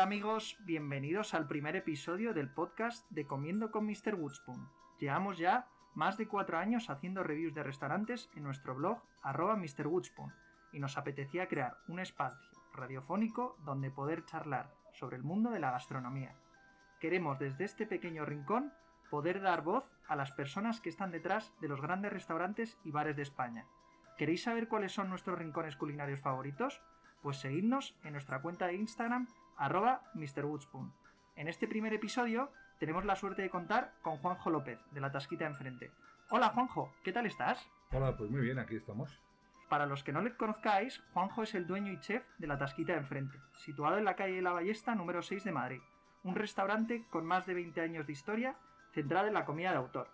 Hola amigos, bienvenidos al primer episodio del podcast de Comiendo con Mr. Woodspoon. Llevamos ya más de cuatro años haciendo reviews de restaurantes en nuestro blog arroba Mr. Woodspoon y nos apetecía crear un espacio radiofónico donde poder charlar sobre el mundo de la gastronomía. Queremos desde este pequeño rincón poder dar voz a las personas que están detrás de los grandes restaurantes y bares de España. ¿Queréis saber cuáles son nuestros rincones culinarios favoritos? Pues seguidnos en nuestra cuenta de Instagram arroba MrWoodspoon. En este primer episodio tenemos la suerte de contar con Juanjo López, de la Tasquita Enfrente. Hola Juanjo, ¿qué tal estás? Hola, pues muy bien, aquí estamos. Para los que no le conozcáis, Juanjo es el dueño y chef de la Tasquita Enfrente, situado en la calle La Ballesta número 6 de Madrid, un restaurante con más de 20 años de historia centrado en la comida de autor.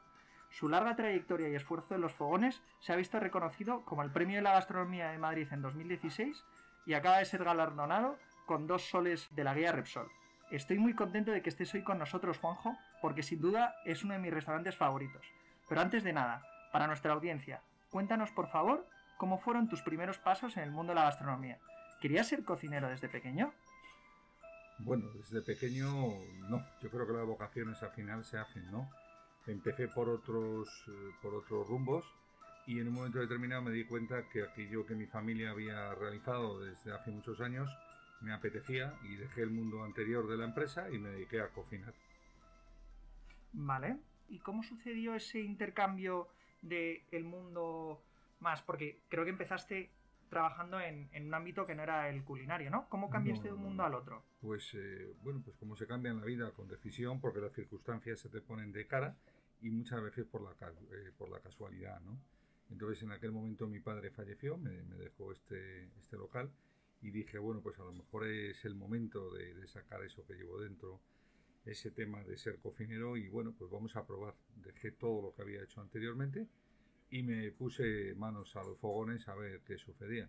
Su larga trayectoria y esfuerzo en los fogones se ha visto reconocido como el Premio de la Gastronomía de Madrid en 2016 y acaba de ser galardonado con dos soles de la guía Repsol. Estoy muy contento de que estés hoy con nosotros, Juanjo, porque sin duda es uno de mis restaurantes favoritos. Pero antes de nada, para nuestra audiencia, cuéntanos por favor cómo fueron tus primeros pasos en el mundo de la gastronomía. ¿Querías ser cocinero desde pequeño? Bueno, desde pequeño no. Yo creo que las vocaciones al final se hacen, ¿no? Empecé por otros, eh, por otros rumbos y en un momento determinado me di cuenta que aquello que mi familia había realizado desde hace muchos años me apetecía y dejé el mundo anterior de la empresa y me dediqué a cocinar. Vale. ¿Y cómo sucedió ese intercambio del el mundo más? Porque creo que empezaste trabajando en, un ámbito que no era el culinario, ¿no? ¿Cómo cambiaste de un mundo al otro? Pues, eh, bueno, pues como se cambia en la vida con decisión, porque las circunstancias se te ponen de cara y muchas veces por la, eh, por la casualidad, ¿no? Entonces en aquel momento mi padre falleció, me, me dejó este, este local y dije, bueno, pues a lo mejor es el momento de, sacar eso que llevo dentro, ese tema de ser cocinero y bueno, pues vamos a probar. Dejé todo lo que había hecho anteriormente y me puse manos a los fogones a ver qué sucedía.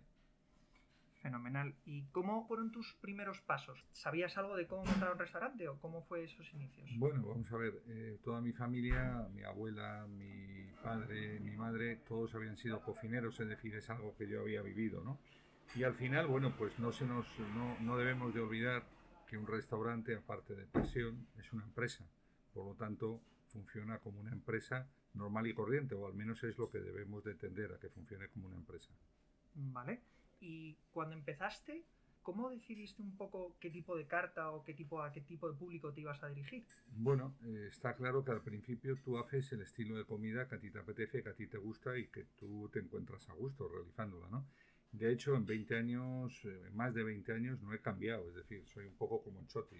Fenomenal. ¿Y cómo fueron tus primeros pasos? ¿Sabías algo de cómo montar un restaurante o cómo fue esos inicios? Bueno, vamos a ver, eh, toda mi familia, mi abuela, mi padre, mi madre, todos habían sido cocineros, es decir, es algo que yo había vivido, ¿no? Y al final, bueno, pues no, se nos, no, debemos de olvidar que un restaurante, aparte de pasión, es una empresa. Por lo tanto, funciona como una empresa normal y corriente, o al menos es lo que debemos de tender a que funcione como una empresa. Vale. Y cuando empezaste, ¿cómo decidiste un poco qué tipo de carta o qué tipo, a qué tipo de público te ibas a dirigir? Bueno, eh, está claro que al principio tú haces el estilo de comida que a ti te apetece, que a ti te gusta y que tú te encuentras a gusto realizándola, ¿no? De hecho, en 20 años, eh, más de 20 años, no he cambiado. Es decir, soy un poco como un choti.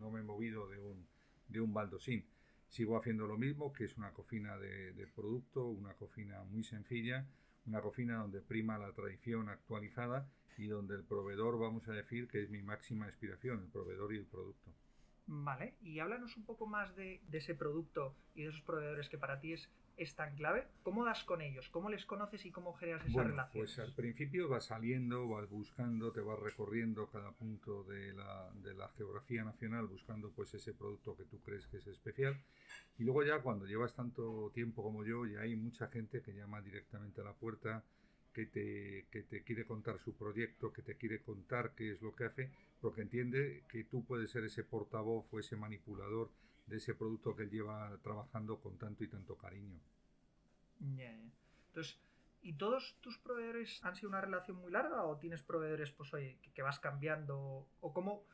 No, me he movido de un, de un baldosín. Sigo haciendo lo mismo, que es una cocina de, de, producto, una cocina muy sencilla, una cocina donde prima la tradición actualizada y donde el proveedor, vamos a decir, que es mi máxima inspiración, el proveedor y el producto. Vale, y háblanos un poco más de ese producto y de esos proveedores que para ti es es tan clave. ¿Cómo das con ellos? ¿Cómo les conoces y cómo generas esa relación? Pues al principio vas saliendo, vas buscando, te vas recorriendo cada punto de la, de la, geografía nacional buscando pues ese producto que tú crees que es especial. Y luego ya cuando llevas tanto tiempo como yo, ya hay mucha gente que llama directamente a la puerta, que te, que te quiere contar su proyecto, que te quiere contar qué es lo que hace, porque entiende que tú puedes ser ese portavoz o ese manipulador de ese producto que él lleva trabajando con tanto y tanto cariño. Ya. Entonces, ¿y todos tus proveedores han sido una relación muy larga o tienes proveedores, pues oye, que, vas cambiando? O cómo,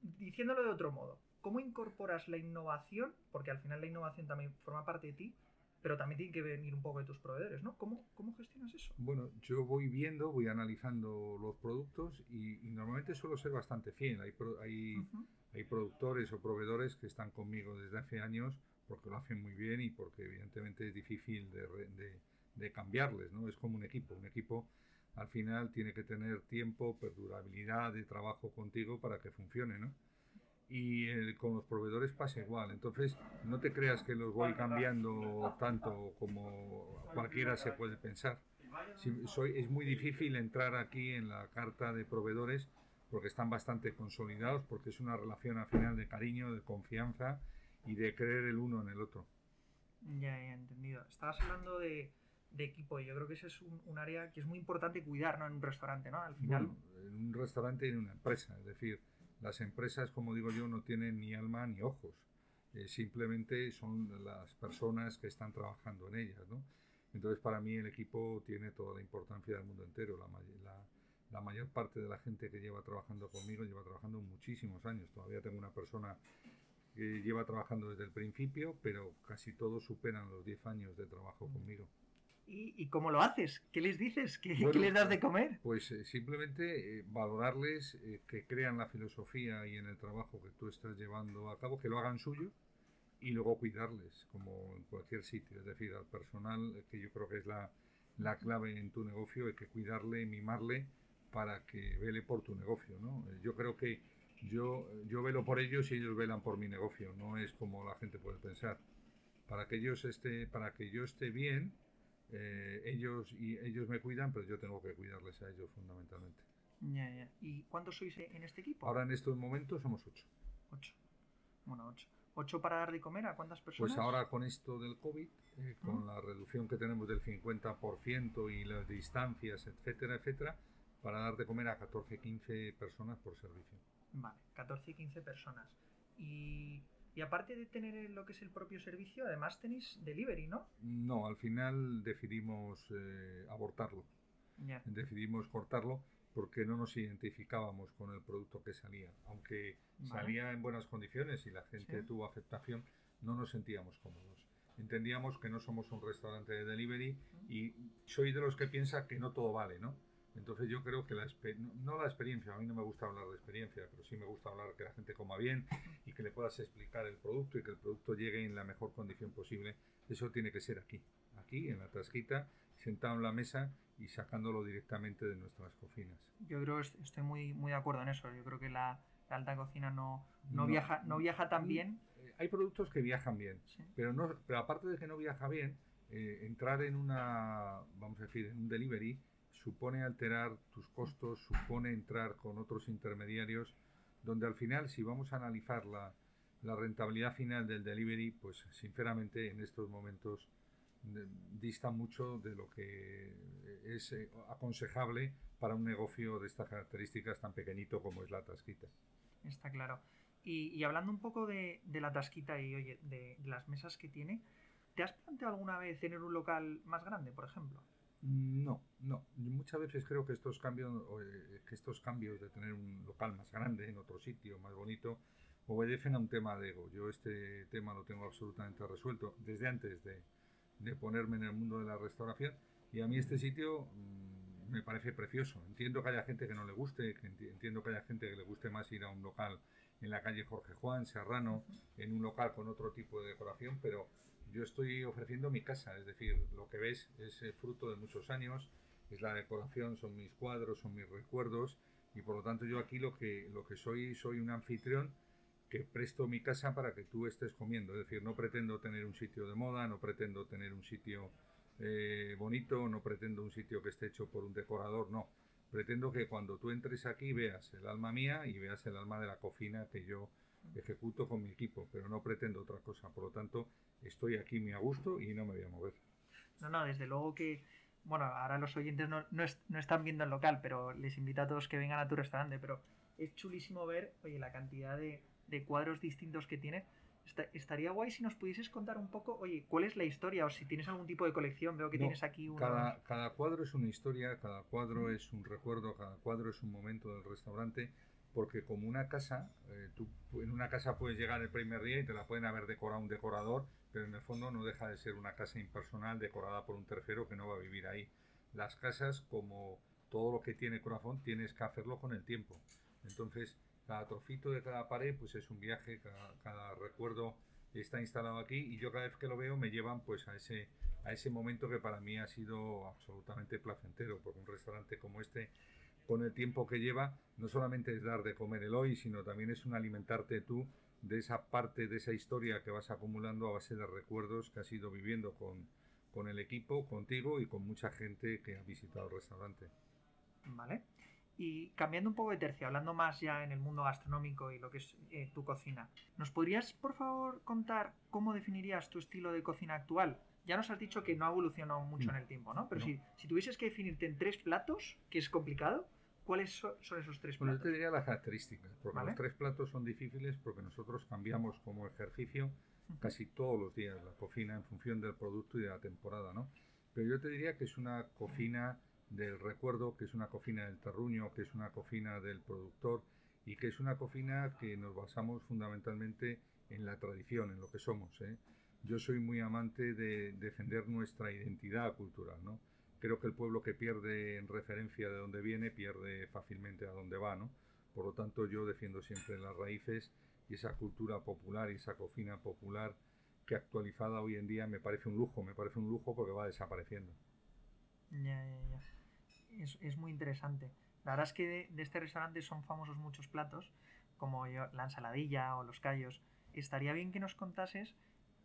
diciéndolo de otro modo, ¿cómo incorporas la innovación? Porque al final la innovación también forma parte de ti, pero también tiene que venir un poco de tus proveedores, ¿no? ¿Cómo, cómo gestionas eso? Bueno, yo voy viendo, voy analizando los productos y, normalmente suelo ser bastante fiel. Hay, hay, hay productores o proveedores que están conmigo desde hace años porque lo hacen muy bien y porque evidentemente es difícil de, de, cambiarles, ¿no? Es como un equipo, un equipo al final tiene que tener tiempo, perdurabilidad de trabajo contigo para que funcione, ¿no? Y con los proveedores pasa igual, entonces no te creas que los voy cambiando tanto como cualquiera se puede pensar. soy, es muy difícil entrar aquí en la carta de proveedores porque están bastante consolidados, porque es una relación al final de cariño, de confianza y de creer el uno en el otro. Ya, ya, entendido. Estabas hablando de, equipo y yo creo que ese es un, área que es muy importante cuidar ¿no? en un restaurante, ¿no? Al final. en un restaurante y en una empresa, es decir, las empresas, como digo yo, no tienen ni alma ni ojos. Eh, simplemente son las personas que están trabajando en ellas, ¿no? Entonces, para mí el equipo tiene toda la importancia del mundo entero. La, la, la, mayor parte de la gente que lleva trabajando conmigo lleva trabajando muchísimos años. Todavía tengo una persona que lleva trabajando desde el principio, pero casi todos superan los 10 años de trabajo conmigo. ¿Y, cómo lo haces? ¿Qué les dices? ¿Qué, les das de comer? Pues eh, simplemente eh, valorarles eh, que crean la filosofía y en el trabajo que tú estás llevando a cabo, que lo hagan suyo y luego cuidarles, como en cualquier sitio. Es decir, al personal, que yo creo que es la, la clave en tu negocio, hay que cuidarle, mimarle para que vele por tu negocio. ¿no? Yo creo que yo, yo velo por ellos y ellos velan por mi negocio, no es como la gente puede pensar. Para que ellos esté, para que yo esté bien, eh, ellos y ellos me cuidan, pero yo tengo que cuidarles a ellos fundamentalmente. ¿Y cuántos sois en este equipo? Ahora en estos momentos somos ocho. Ocho. Bueno, ocho. ¿Ocho para dar de comer a cuántas personas? Pues ahora con esto del COVID, eh, con la reducción que tenemos del 50% y las distancias, etcétera, etcétera, para dar de comer a 14, 15 personas por servicio. Vale, 14 y 15 personas. Y, y, aparte de tener lo que es el propio servicio, además tenéis delivery, ¿no? No, al final decidimos eh, abortarlo. Decidimos cortarlo porque no nos identificábamos con el producto que salía. Aunque salía en buenas condiciones y la gente tuvo aceptación, no nos sentíamos cómodos. Entendíamos que no somos un restaurante de delivery y soy de los que piensa que no todo vale, ¿no? Entonces yo creo que la no la experiencia, a mí no me gusta hablar de experiencia, pero sí me gusta hablar que la gente coma bien y que le puedas explicar el producto y que el producto llegue en la mejor condición posible. Eso tiene que ser aquí, aquí en la tasquita, sentado en la mesa y sacándolo directamente de nuestras cocinas. Yo creo estoy muy, muy de acuerdo en eso. Yo creo que la, alta cocina no, no, viaja, no viaja tan bien. Eh, hay productos que viajan bien, pero, no, pero aparte de que no viaja bien, eh, entrar en una, vamos a decir, en un delivery supone alterar tus costos, supone entrar con otros intermediarios, donde al final, si vamos a analizar la, rentabilidad final del delivery, pues sinceramente en estos momentos dista mucho de lo que es eh, aconsejable para un negocio de estas características tan pequeñito como es la tasquita. Está claro. Y, hablando un poco de, la tasquita y oye, de las mesas que tiene, ¿te has planteado alguna vez tener un local más grande, por ejemplo? No, no. Muchas veces creo que estos cambios, eh, que estos cambios de tener un local más grande en otro sitio, más bonito, obedecen a un tema de ego. Yo este tema lo tengo absolutamente resuelto desde antes de, ponerme en el mundo de la restauración y a mí este sitio mm, me parece precioso. Entiendo que haya gente que no le guste, que entiendo que haya gente que le guste más ir a un local en la calle Jorge Juan, Serrano, en un local con otro tipo de decoración, pero yo estoy ofreciendo mi casa, es decir, lo que ves es el fruto de muchos años, es la decoración, son mis cuadros, son mis recuerdos y por lo tanto yo aquí lo que, lo que soy, soy un anfitrión que presto mi casa para que tú estés comiendo, es decir, no pretendo tener un sitio de moda, no pretendo tener un sitio eh, bonito, no pretendo un sitio que esté hecho por un decorador, no. Pretendo que cuando tú entres aquí veas el alma mía y veas el alma de la cocina que yo ejecuto con mi equipo, pero no pretendo otra cosa. Por lo tanto, estoy aquí muy a gusto y no me voy a mover. No, no, desde luego que, bueno, ahora los oyentes no, no, están viendo el local, pero les invito a todos que vengan a tu restaurante, pero es chulísimo ver, oye, la cantidad de, de cuadros distintos que tiene. estaría guay si nos pudieses contar un poco, oye, cuál es la historia o si tienes algún tipo de colección. Veo que tienes aquí uno. Cada, cada, cuadro es una historia, cada cuadro es un recuerdo, cada cuadro es un momento del restaurante porque como una casa, eh, tú en una casa puedes llegar el primer día y te la pueden haber decorado un decorador, pero en el fondo no deja de ser una casa impersonal decorada por un tercero que no va a vivir ahí. Las casas, como todo lo que tiene corazón, tienes que hacerlo con el tiempo. Entonces, cada trocito de cada pared, pues es un viaje, cada, recuerdo está instalado aquí y yo cada vez que lo veo me llevan pues a ese, a ese momento que para mí ha sido absolutamente placentero, porque un restaurante como este con el tiempo que lleva, no solamente es dar de comer el hoy, sino también es un alimentarte tú de esa parte de esa historia que vas acumulando a base de recuerdos que has ido viviendo con, con el equipo, contigo y con mucha gente que ha visitado el restaurante. Vale. Y cambiando un poco de tercio, hablando más ya en el mundo gastronómico y lo que es eh, tu cocina, ¿nos podrías por favor contar cómo definirías tu estilo de cocina actual? Ya nos has dicho que no ha evolucionado mucho en el tiempo, ¿no? Pero Si, si tuvieses que definirte en tres platos, que es complicado, ¿Cuáles son, esos tres platos? Bueno, yo te diría las características, porque los tres platos son difíciles porque nosotros cambiamos como ejercicio casi todos los días la cocina en función del producto y de la temporada, ¿no? Pero yo te diría que es una cocina del recuerdo, que es una cocina del terruño, que es una cocina del productor y que es una cocina que nos basamos fundamentalmente en la tradición, en lo que somos. ¿eh? Yo soy muy amante de defender nuestra identidad cultural, ¿no? Creo que el pueblo que pierde en referencia de dónde viene pierde fácilmente a dónde va, ¿no? Por lo tanto, yo defiendo siempre las raíces y esa cultura popular y esa cocina popular que actualizada hoy en día me parece un lujo, me parece un lujo porque va desapareciendo. Ya, ya, ya es, muy interesante. La verdad es que de, este restaurante son famosos muchos platos, como la ensaladilla o los callos. Estaría bien que nos contases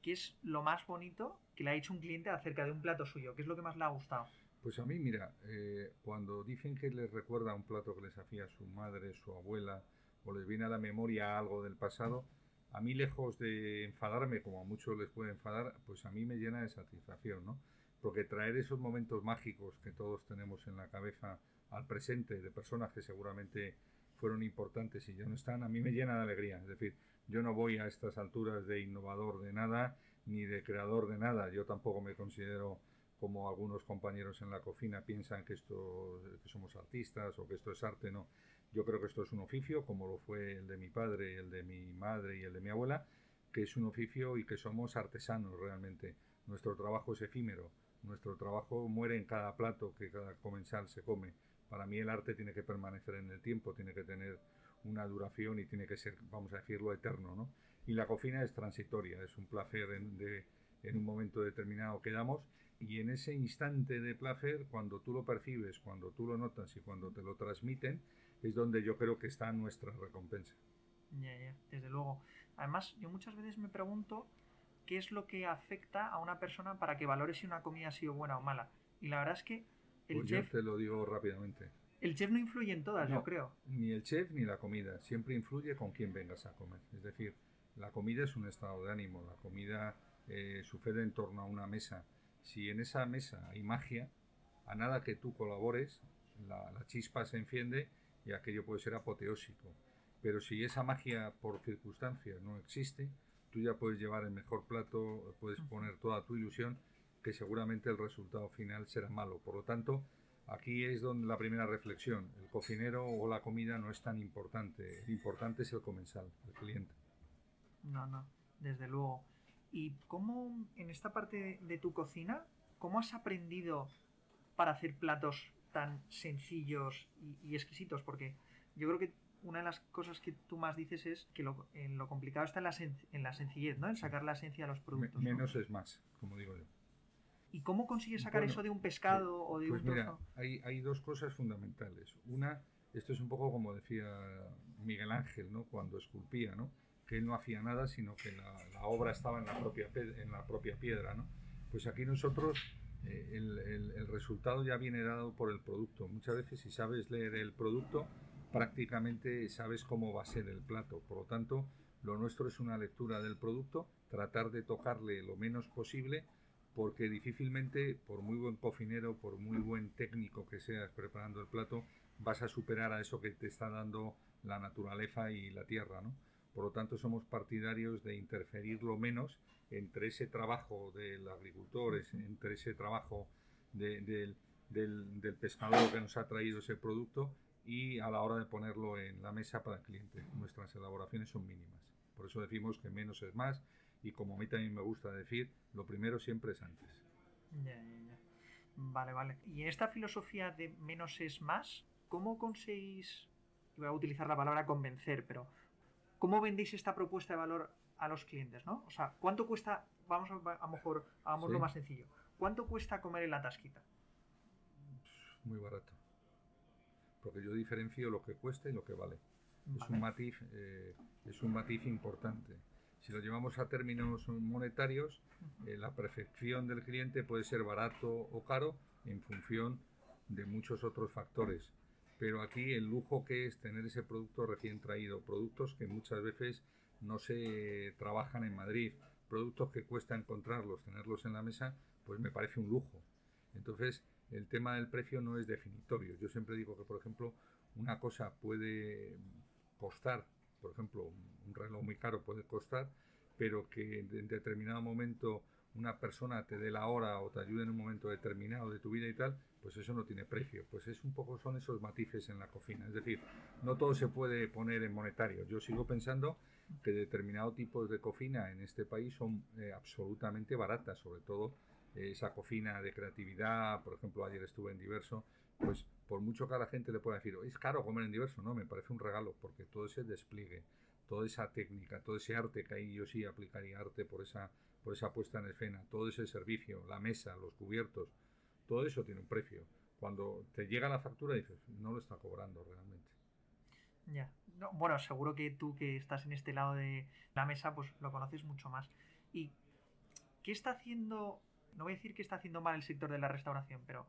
qué es lo más bonito que le ha hecho un cliente acerca de un plato suyo, qué es lo que más le ha gustado. Pues a mí, mira, eh, cuando dicen que les recuerda un plato que les hacía su madre, su abuela, o les viene a la memoria algo del pasado, a mí lejos de enfadarme, como a muchos les puede enfadar, pues a mí me llena de satisfacción, ¿no? porque traer esos momentos mágicos que todos tenemos en la cabeza al presente de personas que seguramente fueron importantes y ya no están, a mí me llena de alegría. Es decir, yo no voy a estas alturas de innovador de nada ni de creador de nada. Yo tampoco me considero como algunos compañeros en la cocina piensan que esto que somos artistas o que esto es arte, no. Yo creo que esto es un oficio, como lo fue el de mi padre, el de mi madre y el de mi abuela, que es un oficio y que somos artesanos realmente. Nuestro trabajo es efímero nuestro trabajo muere en cada plato que cada comensal se come. Para mí el arte tiene que permanecer en el tiempo, tiene que tener una duración y tiene que ser, vamos a decirlo, eterno, ¿no? Y la cocina es transitoria, es un placer en, de, en un momento determinado que damos y en ese instante de placer, cuando tú lo percibes, cuando tú lo notas y cuando te lo transmiten, es donde yo creo que está nuestra recompensa. Ya, ya, desde luego. Además, yo muchas veces me pregunto qué es lo que afecta a una persona para que valore si una comida ha sido buena o mala. Y la verdad es que el pues chef... Yo te lo digo rápidamente. El chef no influye en todas, yo creo. Ni el chef ni la comida. Siempre influye con quién vengas a comer. Es decir, la comida es un estado de ánimo. La comida eh, sucede en torno a una mesa. Si en esa mesa hay magia, a nada que tú colabores, la, la chispa se enciende y aquello puede ser apoteósico. Pero si esa magia por circunstancias no existe, tú ya puedes llevar el mejor plato, puedes poner toda tu ilusión, que seguramente el resultado final será malo. Por lo tanto, aquí es donde la primera reflexión. El cocinero o la comida no es tan importante. Lo importante es el comensal, el cliente. No, no, desde luego. ¿Y cómo en esta parte de tu cocina, cómo has aprendido para hacer platos tan sencillos y, y exquisitos? Porque yo creo que una de las cosas que tú más dices es que lo, en lo complicado está en la, en la sencillez, ¿no? En sacar la esencia de los productos. menos es más, como digo yo. ¿Y cómo consigues sacar eso de un pescado o de pues un mira, hay, hay dos cosas fundamentales. Una, esto es un poco como decía Miguel Ángel, ¿no? Cuando esculpía, ¿no? Que él no hacía nada, sino que la, obra estaba en la propia, en la propia piedra, ¿no? Pues aquí nosotros eh, el, el, el resultado ya viene dado por el producto. Muchas veces si sabes leer el producto, prácticamente sabes cómo va a ser el plato. Por lo tanto, lo nuestro es una lectura del producto, tratar de tocarle lo menos posible, porque difícilmente, por muy buen cocinero, por muy buen técnico que seas preparando el plato, vas a superar a eso que te está dando la naturaleza y la tierra, ¿no? Por lo tanto, somos partidarios de interferir lo menos entre ese trabajo del agricultor, entre ese trabajo del, del pescador que nos ha traído ese producto y a la hora de ponerlo en la mesa para el cliente. Nuestras elaboraciones son mínimas. Por eso decimos que menos es más y como a mí también me gusta decir, lo primero siempre es antes. Ya, ya, ya. Vale, vale. Y en esta filosofía de menos es más, ¿cómo conseguís, voy a utilizar la palabra convencer, pero ¿cómo vendéis esta propuesta de valor a los clientes, no? O sea, ¿cuánto cuesta, vamos a, a lo mejor, hagamos lo más sencillo, ¿cuánto cuesta comer en la tasquita? Muy barato porque yo diferencio lo que cuesta y lo que vale. Es, un matiz, eh, es un matiz importante. Si lo llevamos a términos monetarios, eh, la perfección del cliente puede ser barato o caro en función de muchos otros factores. Pero aquí el lujo que es tener ese producto recién traído, productos que muchas veces no se trabajan en Madrid, productos que cuesta encontrarlos, tenerlos en la mesa, pues me parece un lujo. Entonces, el tema del precio no es definitorio. Yo siempre digo que, por ejemplo, una cosa puede costar, por ejemplo, un reloj muy caro puede costar, pero que en determinado momento una persona te dé la hora o te ayude en un momento determinado de tu vida y tal, pues eso no tiene precio. Pues es un poco, son esos matices en la cocina. Es decir, no todo se puede poner en monetario. Yo sigo pensando que determinados tipos de cocina en este país son eh, absolutamente baratas, sobre todo eh, esa cocina de creatividad, por ejemplo, ayer estuve en Diverso, pues por mucho que a la gente le pueda decir, es caro comer en Diverso, no, me parece un regalo, porque todo ese despliegue, toda esa técnica, todo ese arte que ahí yo sí aplicaría arte por esa por esa puesta en escena, todo ese servicio, la mesa, los cubiertos, todo eso tiene un precio. Cuando te llega la factura dices, no lo está cobrando realmente. Ya, bueno, seguro que tú que estás en este lado de la mesa, pues lo conoces mucho más. ¿Y qué está haciendo, no voy a decir que está haciendo mal el sector de la restauración, pero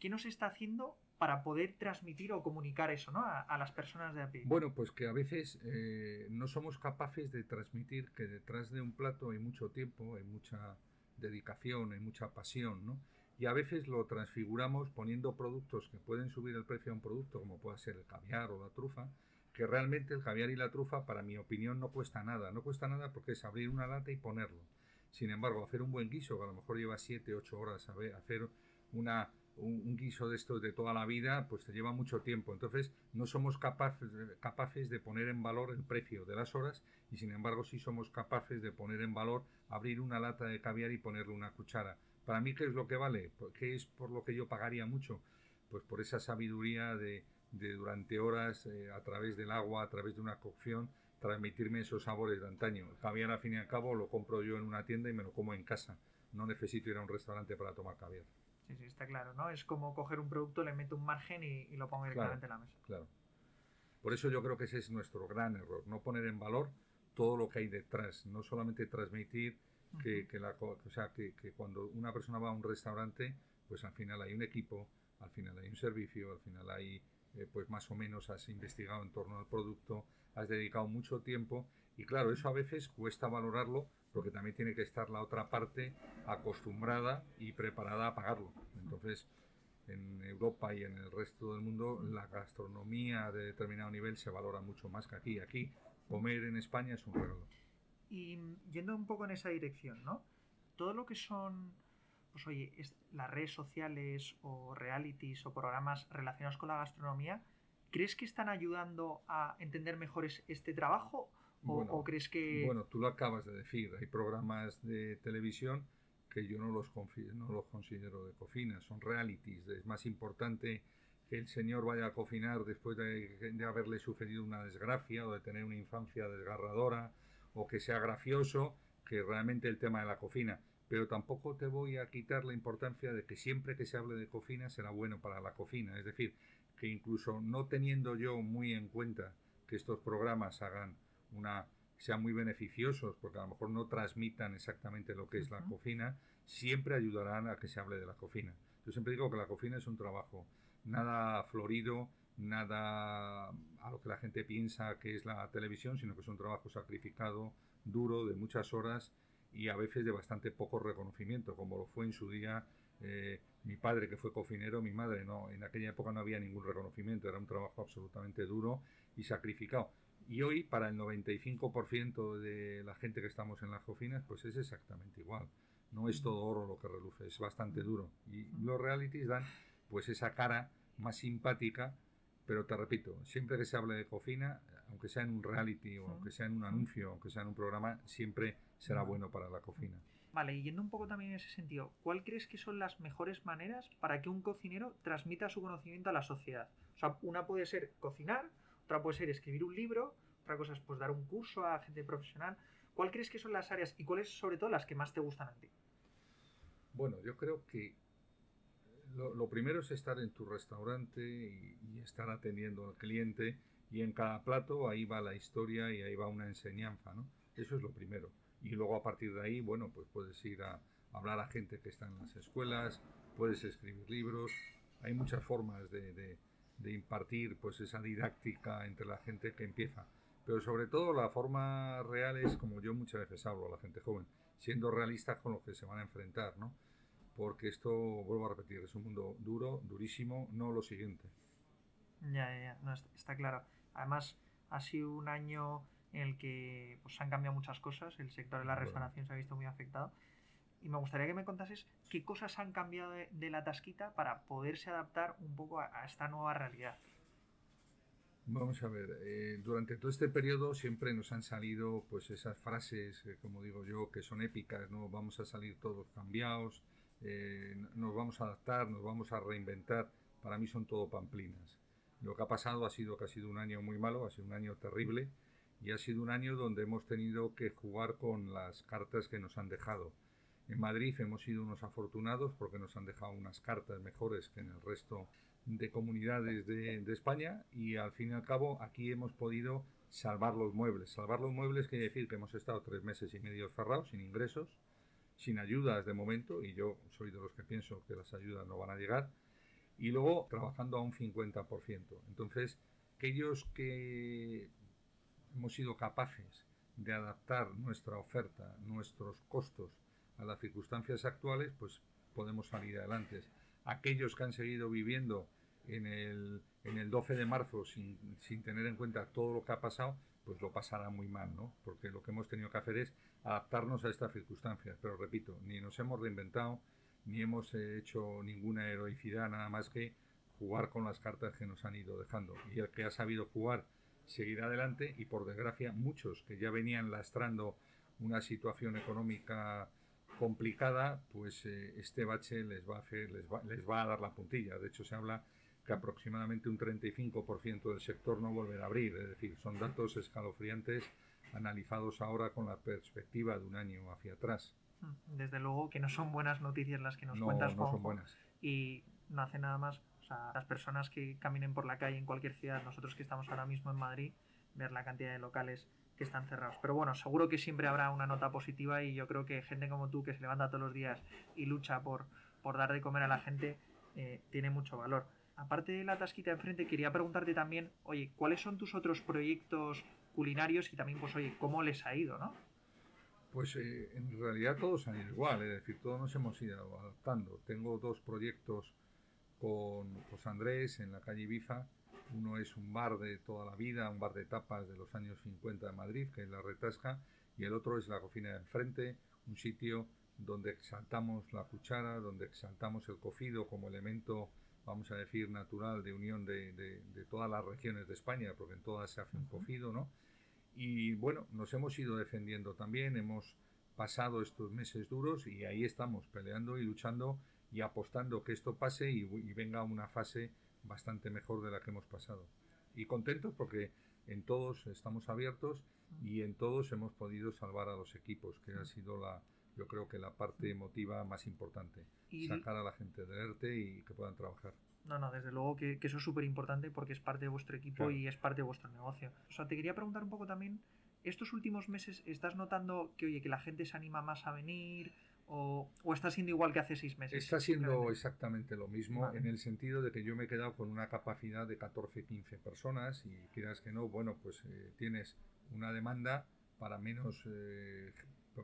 ¿qué nos está haciendo para poder transmitir o comunicar eso ¿no? a, las personas de a pie? Bueno, pues que a veces eh, no somos capaces de transmitir que detrás de un plato hay mucho tiempo, hay mucha dedicación, hay mucha pasión, ¿no? Y a veces lo transfiguramos poniendo productos que pueden subir el precio a un producto, como puede ser el caviar o la trufa, que realmente el caviar y la trufa, para mi opinión, no cuesta nada. No cuesta nada porque es abrir una lata y ponerlo. Sin embargo, hacer un buen guiso, que a lo mejor lleva 7, 8 horas, hacer una un, guiso de estos de toda la vida, pues te lleva mucho tiempo. Entonces, no somos capaces de poner en valor el precio de las horas y, sin embargo, sí somos capaces de poner en valor abrir una lata de caviar y ponerle una cuchara. Para mí, ¿qué es lo que vale? ¿Qué es por lo que yo pagaría mucho? Pues por esa sabiduría de, durante horas, eh, a través del agua, a través de una cocción, transmitirme esos sabores de antaño. El caviar, al fin y al cabo, lo compro yo en una tienda y me lo como en casa. No necesito ir a un restaurante para tomar caviar. Sí, sí, está claro, ¿no? Es como coger un producto, le meto un margen y, lo pongo directamente en la mesa. Claro. Por eso yo creo que ese es nuestro gran error, no poner en valor todo lo que hay detrás, no solamente transmitir que, que, la, o sea, que, que, cuando una persona va a un restaurante, pues al final hay un equipo, al final hay un servicio, al final hay, eh, pues más o menos has investigado en torno al producto, has dedicado mucho tiempo y claro, eso a veces cuesta valorarlo porque también tiene que estar la otra parte acostumbrada y preparada a pagarlo. Entonces, en Europa y en el resto del mundo, la gastronomía de determinado nivel se valora mucho más que aquí. Aquí, comer en España es un regalo. Y yendo un poco en esa dirección, ¿no? Todo lo que son, pues oye, las redes sociales o realities o programas relacionados con la gastronomía, ¿crees que están ayudando a entender mejor este trabajo o, crees que.? Bueno, tú lo acabas de decir. Hay programas de televisión que yo no los, no los considero de cocina, son realities. Es más importante que el señor vaya a cocinar después de, haberle sufrido una desgracia o de tener una infancia desgarradora o que sea gracioso que realmente el tema de la cocina. Pero tampoco te voy a quitar la importancia de que siempre que se hable de cocina será bueno para la cocina. Es decir, que incluso no teniendo yo muy en cuenta que estos programas hagan una sean muy beneficiosos, porque a lo mejor no transmitan exactamente lo que es la cocina, siempre ayudarán a que se hable de la cocina. Yo siempre digo que la cocina es un trabajo nada florido, nada a lo que la gente piensa que es la televisión, sino que es un trabajo sacrificado, duro, de muchas horas y a veces de bastante poco reconocimiento, como lo fue en su día eh, mi padre que fue cocinero, mi madre no. En aquella época no había ningún reconocimiento, era un trabajo absolutamente duro y sacrificado. Y hoy, para el 95% de la gente que estamos en las cocinas, pues es exactamente igual. No es todo oro lo que reluce, es bastante duro. Y los realities dan pues esa cara más simpática, pero te repito, siempre que se hable de cocina, aunque sea en un reality o aunque sea en un anuncio, aunque sea en un programa, siempre será bueno para la cocina. Vale, y yendo un poco también en ese sentido, ¿cuál crees que son las mejores maneras para que un cocinero transmita su conocimiento a la sociedad? O sea, una puede ser cocinar, otra puede ser escribir un libro, otra cosa es pues dar un curso a gente profesional. ¿Cuál crees que son las áreas y cuáles sobre todo las que más te gustan a ti? Bueno, yo creo que lo, primero es estar en tu restaurante y, estar atendiendo al cliente y en cada plato ahí va la historia y ahí va una enseñanza, ¿no? Eso es lo primero. Y luego a partir de ahí, bueno, pues puedes ir a, hablar a gente que está en las escuelas, puedes escribir libros, hay muchas formas de de impartir pues esa didáctica entre la gente que empieza. Pero sobre todo la forma real es como yo muchas veces hablo a la gente joven, siendo realistas con lo que se van a enfrentar, ¿no? Porque esto, vuelvo a repetir, es un mundo duro, durísimo, no lo siguiente. Ya, ya, ya. No, está claro. Además, ha sido un año en el que pues, han cambiado muchas cosas. El sector de la restauración se ha visto muy afectado. Y me gustaría que me contases qué cosas han cambiado de, la tasquita para poderse adaptar un poco a, esta nueva realidad. Vamos a ver, eh, durante todo este periodo siempre nos han salido pues esas frases, eh, como digo yo, que son épicas, ¿no? Vamos a salir todos cambiados, eh, nos vamos a adaptar, nos vamos a reinventar. Para mí son todo pamplinas. Lo que ha pasado ha sido que ha sido un año muy malo, ha sido un año terrible y ha sido un año donde hemos tenido que jugar con las cartas que nos han dejado. En Madrid hemos sido unos afortunados porque nos han dejado unas cartas mejores que en el resto de comunidades de, España y al fin y al cabo aquí hemos podido salvar los muebles. Salvar los muebles quiere decir que hemos estado tres meses y medio cerrados, sin ingresos, sin ayudas de momento, y yo soy de los que pienso que las ayudas no van a llegar, y luego trabajando a un 50%. Entonces, aquellos que hemos sido capaces de adaptar nuestra oferta, nuestros costos a las circunstancias actuales, pues podemos salir adelante. Aquellos que han seguido viviendo en el, en el 12 de marzo sin, sin, tener en cuenta todo lo que ha pasado, pues lo pasará muy mal, ¿no? Porque lo que hemos tenido que hacer es adaptarnos a estas circunstancias. Pero repito, ni nos hemos reinventado, ni hemos hecho ninguna heroicidad, nada más que jugar con las cartas que nos han ido dejando. Y el que ha sabido jugar seguirá adelante y por desgracia muchos que ya venían lastrando una situación económica complicada, pues eh, este bache les va, a hacer, les, va, les va a dar la puntilla. De hecho, se habla que aproximadamente un 35% del sector no volverá a abrir. Es decir, son datos escalofriantes analizados ahora con la perspectiva de un año hacia atrás. Mm, desde luego que no son buenas noticias las que nos no, cuentas, no son buenas. Y no hace nada más, o sea, las personas que caminen por la calle en cualquier ciudad, nosotros que estamos ahora mismo en Madrid, ver la cantidad de locales que están cerrados. Pero bueno, seguro que siempre habrá una nota positiva y yo creo que gente como tú que se levanta todos los días y lucha por, por dar de comer a la gente eh, tiene mucho valor. Aparte de la tasquita enfrente, quería preguntarte también, oye, ¿cuáles son tus otros proyectos culinarios y también, pues, oye, cómo les ha ido, ¿no? Pues eh, en realidad todos han ido igual, es decir, todos nos hemos ido adaptando. Tengo dos proyectos con José Andrés en la calle Ibiza, uno es un bar de toda la vida, un bar de tapas de los años 50 de Madrid, que es la Retasca, y el otro es la cocina de enfrente, un sitio donde exaltamos la cuchara, donde exaltamos el cocido como elemento, vamos a decir, natural de unión de, de, todas las regiones de España, porque en todas se hace un ¿no? Y bueno, nos hemos ido defendiendo también, hemos pasado estos meses duros y ahí estamos peleando y luchando y apostando que esto pase y, y venga una fase bastante mejor de la que hemos pasado. Y contentos porque en todos estamos abiertos y en todos hemos podido salvar a los equipos, que ha sido la, yo creo que la parte emotiva más importante. Sacar a la gente de ERTE y que puedan trabajar. No, no, desde luego que, eso es súper importante porque es parte de vuestro equipo y es parte de vuestro negocio. O sea, te quería preguntar un poco también, estos últimos meses, ¿estás notando que, oye, que la gente se anima más a venir? O, está siendo igual que hace seis meses? Está siendo exactamente lo mismo en el sentido de que yo me he quedado con una capacidad de 14, 15 personas y quieras que no, bueno, pues eh, tienes una demanda para menos, eh,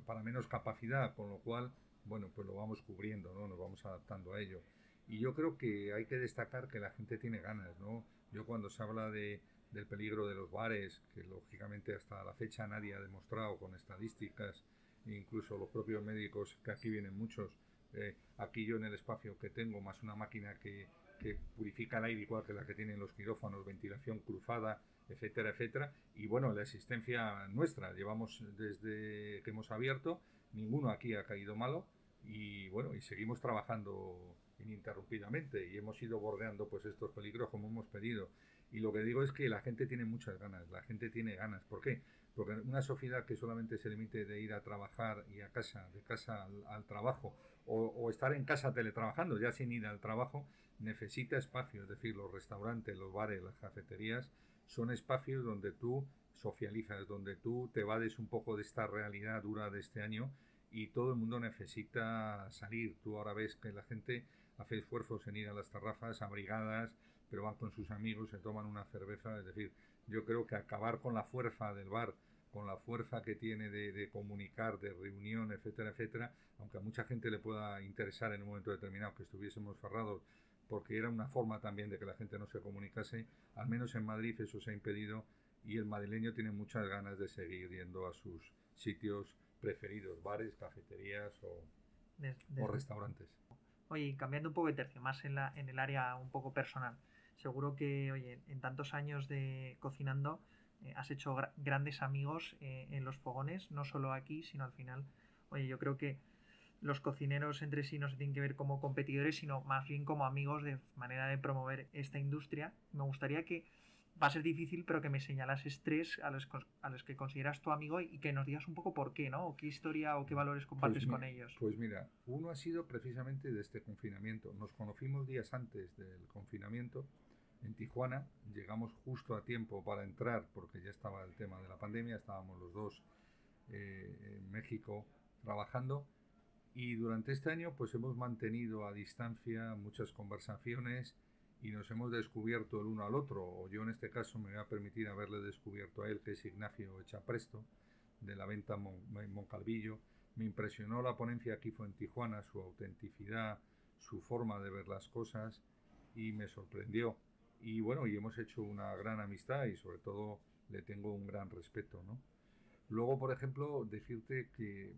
para menos capacidad, con lo cual, bueno, pues lo vamos cubriendo, ¿no? Nos vamos adaptando a ello. Y yo creo que hay que destacar que la gente tiene ganas, ¿no? Yo cuando se habla de, del peligro de los bares, que lógicamente hasta la fecha nadie ha demostrado con estadísticas, incluso los propios médicos, que aquí vienen muchos, eh, aquí yo en el espacio que tengo, más una máquina que, que purifica el aire igual que la que tienen los quirófanos, ventilación cruzada, etcétera, etcétera. Y bueno, la existencia nuestra, llevamos desde que hemos abierto, ninguno aquí ha caído malo y bueno, y seguimos trabajando ininterrumpidamente y hemos ido bordeando pues estos peligros como hemos pedido. Y lo que digo es que la gente tiene muchas ganas, la gente tiene ganas. ¿Por qué? Porque una sociedad que solamente se limite de ir a trabajar y a casa, de casa al, trabajo, o, estar en casa teletrabajando, ya sin ir al trabajo, necesita espacio. Es decir, los restaurantes, los bares, las cafeterías, son espacios donde tú socializas, donde tú te vades un poco de esta realidad dura de este año y todo el mundo necesita salir. Tú ahora ves que la gente hace esfuerzos en ir a las terrazas abrigadas, pero van con sus amigos, se toman una cerveza. Es decir, yo creo que acabar con la fuerza del bar, con la fuerza que tiene de, comunicar, de reunión, etcétera, etcétera, aunque a mucha gente le pueda interesar en un momento determinado que estuviésemos cerrados porque era una forma también de que la gente no se comunicase. Al menos en Madrid eso se ha impedido y el madrileño tiene muchas ganas de seguir yendo a sus sitios preferidos, bares, cafeterías o, o restaurantes. Oye, cambiando un poco de tercio, más en, la, en el área un poco personal. Seguro que, oye, en tantos años de cocinando eh, has hecho grandes amigos eh, en los fogones, no solo aquí, sino al final, oye, yo creo que los cocineros entre sí no se tienen que ver como competidores, sino más bien como amigos de manera de promover esta industria. Me gustaría que, va a ser difícil, pero que me señalases tres a los, a los que consideras tu amigo y que nos digas un poco por qué, ¿no? O qué historia o qué valores compartes pues con ellos. Pues mira, uno ha sido precisamente de este confinamiento. Nos conocimos días antes del confinamiento en Tijuana. Llegamos justo a tiempo para entrar porque ya estaba el tema de la pandemia, estábamos los dos eh, en México trabajando y durante este año pues hemos mantenido a distancia muchas conversaciones y nos hemos descubierto el uno al otro, o yo en este caso me voy a permitir haberle descubierto a él, que es Ignacio Echapresto, de la venta Moncalvillo. Me impresionó la ponencia aquí fue en Tijuana, su autenticidad, su forma de ver las cosas y me sorprendió. Y bueno, y hemos hecho una gran amistad y sobre todo le tengo un gran respeto, ¿no? Luego, por ejemplo, decirte que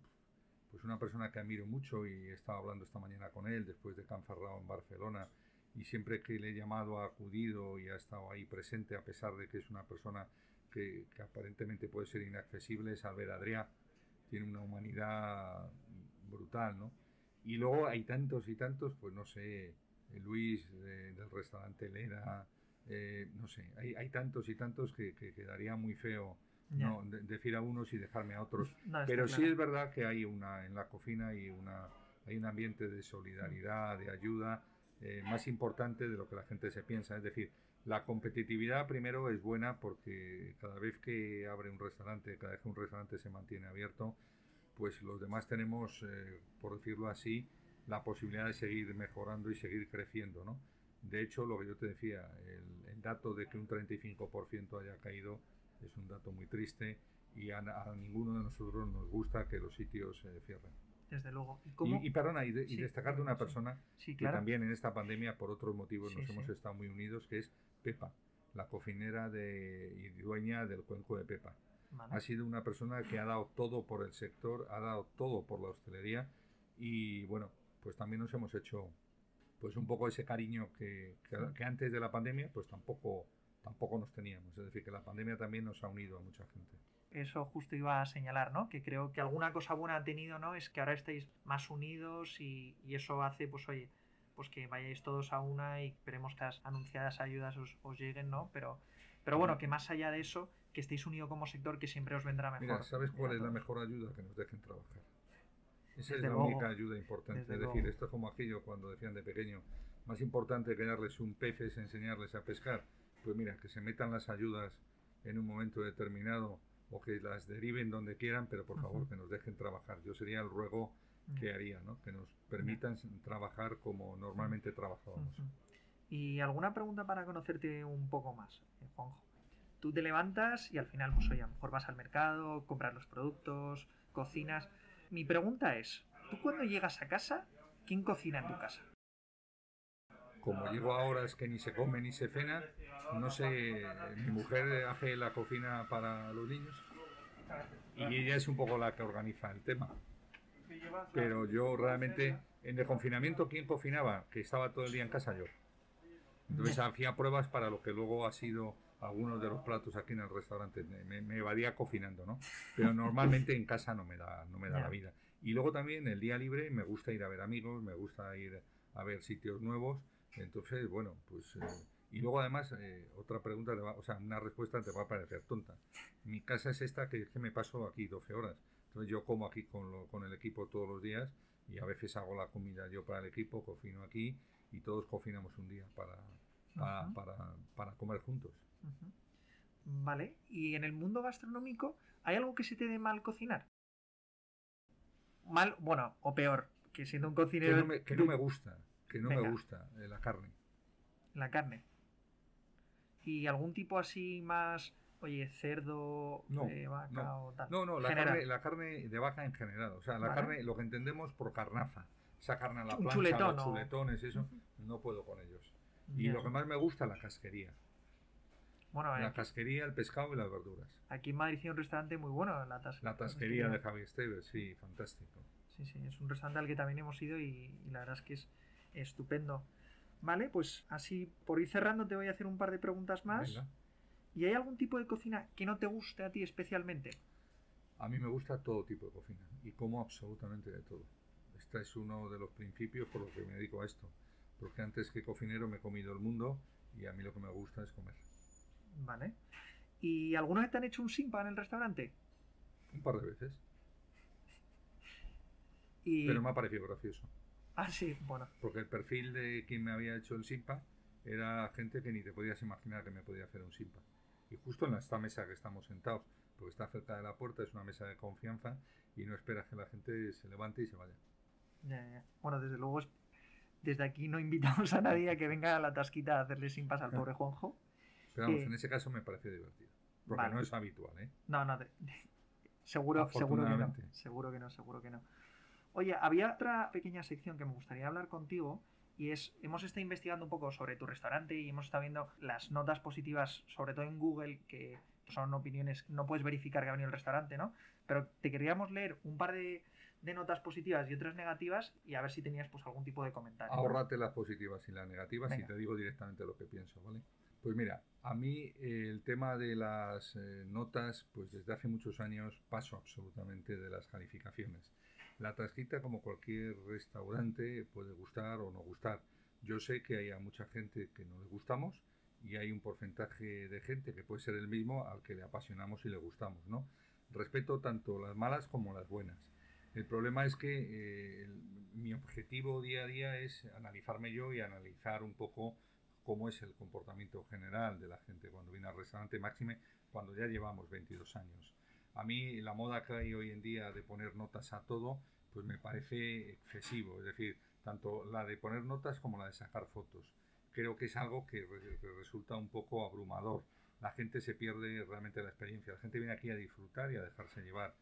pues una persona que admiro mucho y he estado hablando esta mañana con él después de Canferrao en Barcelona y siempre que le he llamado ha acudido y ha estado ahí presente a pesar de que es una persona que, aparentemente puede ser inaccesible es Albert Adrià tiene una humanidad brutal ¿no? y luego hay tantos y tantos pues no sé Luis del restaurante Lera eh, no sé hay, hay, tantos y tantos que, que quedaría muy feo no decir a unos y dejarme a otros. Pero sí es verdad que hay una en la cocina y una hay un ambiente de solidaridad, de ayuda eh, más importante de lo que la gente se piensa. Es decir, la competitividad primero es buena porque cada vez que abre un restaurante, cada vez que un restaurante se mantiene abierto, pues los demás tenemos, eh, por decirlo así, la posibilidad de seguir mejorando y seguir creciendo, ¿no? De hecho, lo que yo te decía, el, el dato de que un 35% haya caído es un dato muy triste y a, ninguno de nosotros nos gusta que los sitios se cierren. Desde luego. Y, y, perdona, y, destacar de una persona que también en esta pandemia, por otros motivos, nos hemos estado muy unidos, que es Pepa, la cocinera de, y dueña del cuenco de Pepa. Ha sido una persona que ha dado todo por el sector, ha dado todo por la hostelería y bueno, pues también nos hemos hecho pues un poco ese cariño que, que antes de la pandemia pues tampoco tampoco nos teníamos. Es decir, que la pandemia también nos ha unido a mucha gente. Eso justo iba a señalar, ¿no? Que creo que alguna cosa buena ha tenido, ¿no? Es que ahora estáis más unidos y, eso hace, pues oye, pues que vayáis todos a una y esperemos que las anunciadas ayudas os, lleguen, ¿no? Pero, pero bueno, que más allá de eso, que estéis unidos como sector, que siempre os vendrá mejor. Mira, ¿sabes cuál es la mejor ayuda? Que nos dejen trabajar. Esa es la única ayuda importante. es decir, esto es como aquello cuando decían de pequeño, más importante que darles un pez es enseñarles a pescar pues mira, que se metan las ayudas en un momento determinado o que las deriven donde quieran, pero por favor que nos dejen trabajar. Yo sería el ruego que haría, ¿no? que nos permitan trabajar como normalmente trabajábamos. Y alguna pregunta para conocerte un poco más, eh, Juanjo. Tú te levantas y al final, pues oye, a lo mejor vas al mercado, compras los productos, cocinas. Mi pregunta es, ¿tú cuando llegas a casa, quién cocina en tu casa? Como llego ahora es que ni se come ni se cena, no sé, mi mujer hace la cocina para los niños y ella es un poco la que organiza el tema. Pero yo realmente, en el confinamiento, ¿quién cocinaba? Que estaba todo el día en casa yo. Entonces hacía pruebas para lo que luego ha sido algunos de los platos aquí en el restaurante. Me, me evadía cocinando, ¿no? Pero normalmente en casa no me da, no me da la vida. Y luego también el día libre me gusta ir a ver amigos, me gusta ir a ver sitios nuevos entonces, bueno, pues... Eh, y luego además, eh, otra pregunta, o sea, una respuesta te va a parecer tonta. Mi casa es esta que, que me paso aquí 12 horas. Entonces yo como aquí con, con el equipo todos los días y a veces hago la comida yo para el equipo, cocino aquí y todos cocinamos un día para, para, para, comer juntos. Vale, y en el mundo gastronómico, ¿hay algo que se te dé mal cocinar? Mal, bueno, o peor, que siendo un cocinero... que no me gusta que no me gusta, eh, la carne. La carne. ¿Y algún tipo así más, oye, cerdo, no, eh, vaca no. o tal? No, no, la carne, la carne, de vaca en general. O sea, la carne, lo que entendemos por carnaza. esa carne a la plancha, chuletón, los chuletones, eso, no puedo con ellos. Y lo que más me gusta, la casquería. Bueno, La aquí, casquería, el pescado y las verduras. aquí en Madrid hay un restaurante muy bueno, la, tas- La tasquería de Javier Esteves, sí, fantástico. Sí, sí, es un restaurante al que también hemos ido y, y la verdad es que es estupendo. Vale, pues así por ir cerrando te voy a hacer un par de preguntas más. Venga. ¿Y hay algún tipo de cocina que no te guste a ti especialmente? A mí me gusta todo tipo de cocina y como absolutamente de todo. Este es uno de los principios por los que me dedico a esto. Porque antes que cocinero me he comido el mundo y a mí lo que me gusta es comer. Vale. ¿Y alguna vez te han hecho un simpa en el restaurante? Un par de veces. Y... Pero me ha parecido gracioso. Ah, sí, bueno. Porque el perfil de quien me había hecho el simpa era gente que ni te podías imaginar que me podía hacer un simpa. Y justo en esta mesa que estamos sentados, porque está cerca de la puerta, es una mesa de confianza y no esperas que la gente se levante y se vaya. Ya, ya. Bueno, desde luego, es- desde aquí no invitamos a nadie a que venga a la tasquita a hacerle simpas al pobre Juanjo. Pero vamos, Eh, en ese caso me pareció divertido. Porque vale. no es habitual, ¿eh? No, no, seguro, seguro que no. Seguro que no, seguro que no. Oye, había otra pequeña sección que me gustaría hablar contigo y es, hemos estado investigando un poco sobre tu restaurante y hemos estado viendo las notas positivas, sobre todo en Google, que son opiniones, no puedes verificar que ha venido el restaurante, ¿no? Pero te queríamos leer un par de, de notas positivas y otras negativas y a ver si tenías pues algún tipo de comentario. Ahórrate las positivas y las negativas Venga. y te digo directamente lo que pienso, ¿vale? Pues mira, a mí eh, el tema de las eh, notas, pues desde hace muchos años paso absolutamente de las calificaciones. La tasquita, como cualquier restaurante, puede gustar o no gustar. Yo sé que hay a mucha gente que no le gustamos y hay un porcentaje de gente que puede ser el mismo al que le apasionamos y le gustamos, ¿no? Respeto tanto las malas como las buenas. El problema es que eh, mi objetivo día a día es analizarme yo y analizar un poco cómo es el comportamiento general de la gente cuando viene al restaurante máxime cuando ya llevamos 22 años. A mí la moda que hay hoy en día de poner notas a todo, pues me parece excesivo. Es decir, tanto la de poner notas como la de sacar fotos. Creo que es algo que, re- que resulta un poco abrumador. La gente se pierde realmente la experiencia. La gente viene aquí a disfrutar y a dejarse llevar.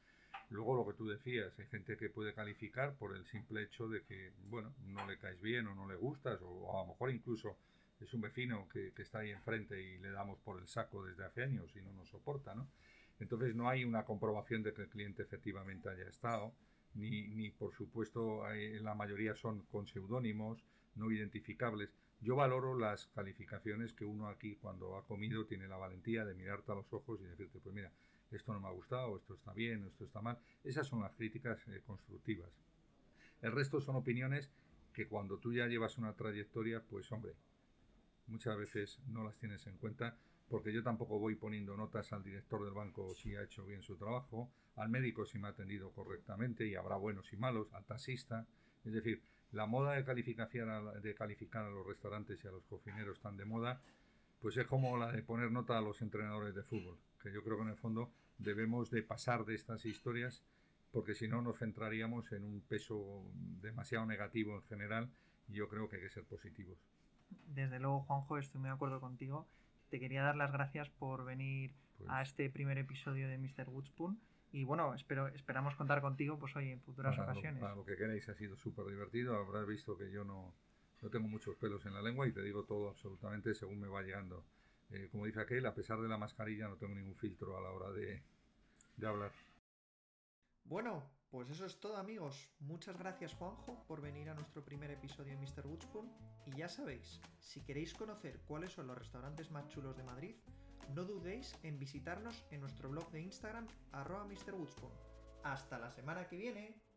Luego lo que tú decías, hay gente que puede calificar por el simple hecho de que, bueno, no le caes bien o no le gustas, o a lo mejor incluso es un vecino que, que está ahí enfrente y le damos por el saco desde hace años y no nos soporta, ¿no? Entonces no hay una comprobación de que el cliente efectivamente haya estado, ni, ni por supuesto la mayoría son con seudónimos, no identificables. Yo valoro las calificaciones que uno aquí cuando ha comido tiene la valentía de mirarte a los ojos y decirte, pues mira, esto no me ha gustado, esto está bien, esto está mal. Esas son las críticas eh, constructivas. El resto son opiniones que cuando tú ya llevas una trayectoria, pues hombre, muchas veces no las tienes en cuenta porque yo tampoco voy poniendo notas al director del banco si ha hecho bien su trabajo, al médico si me ha atendido correctamente y habrá buenos y malos, al taxista. Es decir, la moda de calificar a, de calificar a los restaurantes y a los cocineros tan de moda, pues es como la de poner nota a los entrenadores de fútbol, que yo creo que en el fondo debemos de pasar de estas historias porque si no nos centraríamos en un peso demasiado negativo en general y yo creo que hay que ser positivos. Desde luego, Juanjo, estoy muy de acuerdo contigo. Te quería dar las gracias por venir Pues, a este primer episodio de Mr. Woodspoon. Y bueno, espero, esperamos contar contigo pues hoy en futuras para, lo, ocasiones. para lo que queráis ha sido súper divertido. Habrás visto que yo no, no tengo muchos pelos en la lengua y te digo todo absolutamente según me va llegando. Eh, como dice aquel, a pesar de la mascarilla no tengo ningún filtro a la hora de, de hablar. Bueno, pues eso es todo amigos. Muchas gracias Juanjo por venir a nuestro primer episodio de Mr. Woodspoon. Y ya sabéis, si queréis conocer cuáles son los restaurantes más chulos de Madrid, no dudéis en visitarnos en nuestro blog de Instagram arroba Mr. Woodspoon. Hasta la semana que viene.